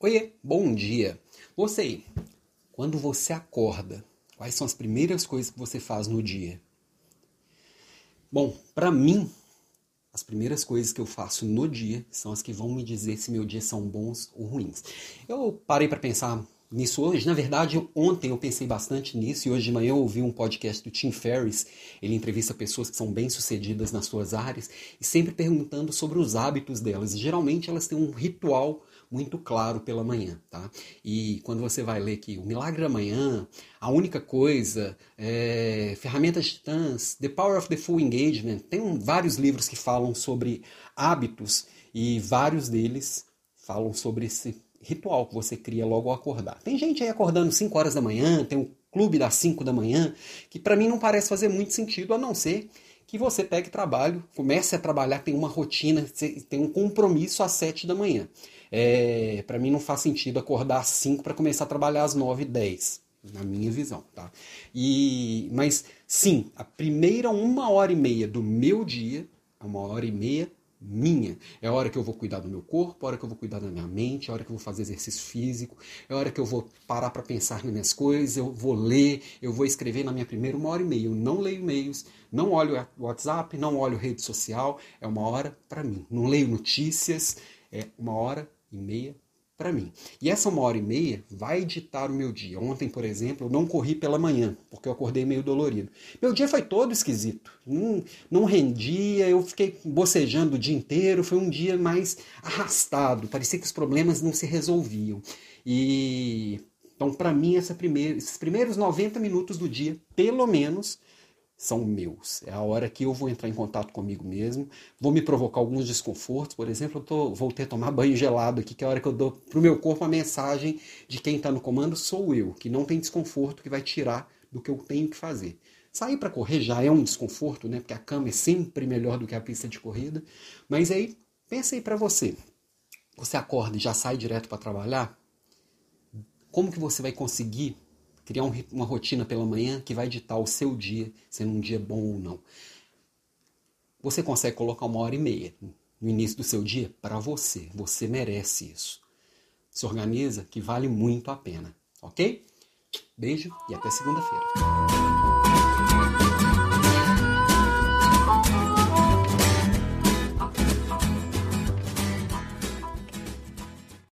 Oiê, bom dia. Você aí, quando você acorda, quais são as primeiras coisas que você faz no dia? Bom, para mim, as primeiras coisas que eu faço no dia são as que vão me dizer se meu dia são bons ou ruins. Eu parei para pensar nisso hoje. Na verdade, ontem eu pensei bastante nisso e hoje de manhã eu ouvi um podcast do Tim Ferriss. Ele entrevista pessoas que são bem-sucedidas nas suas áreas e sempre perguntando sobre os hábitos delas. E, geralmente elas têm um ritual muito claro pela manhã, tá? E quando você vai ler aqui o Milagre da Manhã, a única coisa, é, Ferramentas Titãs, The Power of the Full Engagement, tem vários livros que falam sobre hábitos e vários deles falam sobre esse ritual que você cria logo ao acordar. Tem gente aí acordando 5 horas da manhã, tem um clube das 5 da manhã, que para mim não parece fazer muito sentido, a não ser que você pegue trabalho, comece a trabalhar, tem uma rotina, tem um compromisso às 7 da manhã. É, para mim não faz sentido acordar às 5 para começar a trabalhar às 9 e 10, na minha visão, tá? E, mas sim, a primeira uma hora e meia do meu dia, uma hora e meia minha. É a hora que eu vou cuidar do meu corpo, é a hora que eu vou cuidar da minha mente, é a hora que eu vou fazer exercício físico, é a hora que eu vou parar para pensar nas minhas coisas, eu vou ler, eu vou escrever na minha primeira uma hora e meia. Eu não leio e-mails, não olho WhatsApp, não olho rede social, é uma hora para mim. Não leio notícias, é uma hora e meia para mim. E essa uma hora e meia vai ditar o meu dia. Ontem, por exemplo, eu não corri pela manhã, porque eu acordei meio dolorido. Meu dia foi todo esquisito. Não, não rendia, eu fiquei bocejando o dia inteiro. Foi um dia mais arrastado. Parecia que os problemas não se resolviam. E então, para mim, primeira, esses primeiros 90 minutos do dia, pelo menos, são meus. É a hora que eu vou entrar em contato comigo mesmo, vou me provocar alguns desconfortos. Por exemplo, eu tô, vou ter que tomar banho gelado aqui, que é a hora que eu dou para o meu corpo a mensagem de quem está no comando sou eu, que não tem desconforto que vai tirar do que eu tenho que fazer. Sair para correr já é um desconforto, né? Porque a cama é sempre melhor do que a pista de corrida. Mas aí, pensa aí para você. Você acorda e já sai direto para trabalhar? Como que você vai conseguir criar um, uma rotina pela manhã que vai ditar o seu dia, sendo um dia bom ou não. Você consegue colocar uma hora e meia no início do seu dia para você. Você merece isso. Se organiza que vale muito a pena, ok? Beijo e até segunda-feira.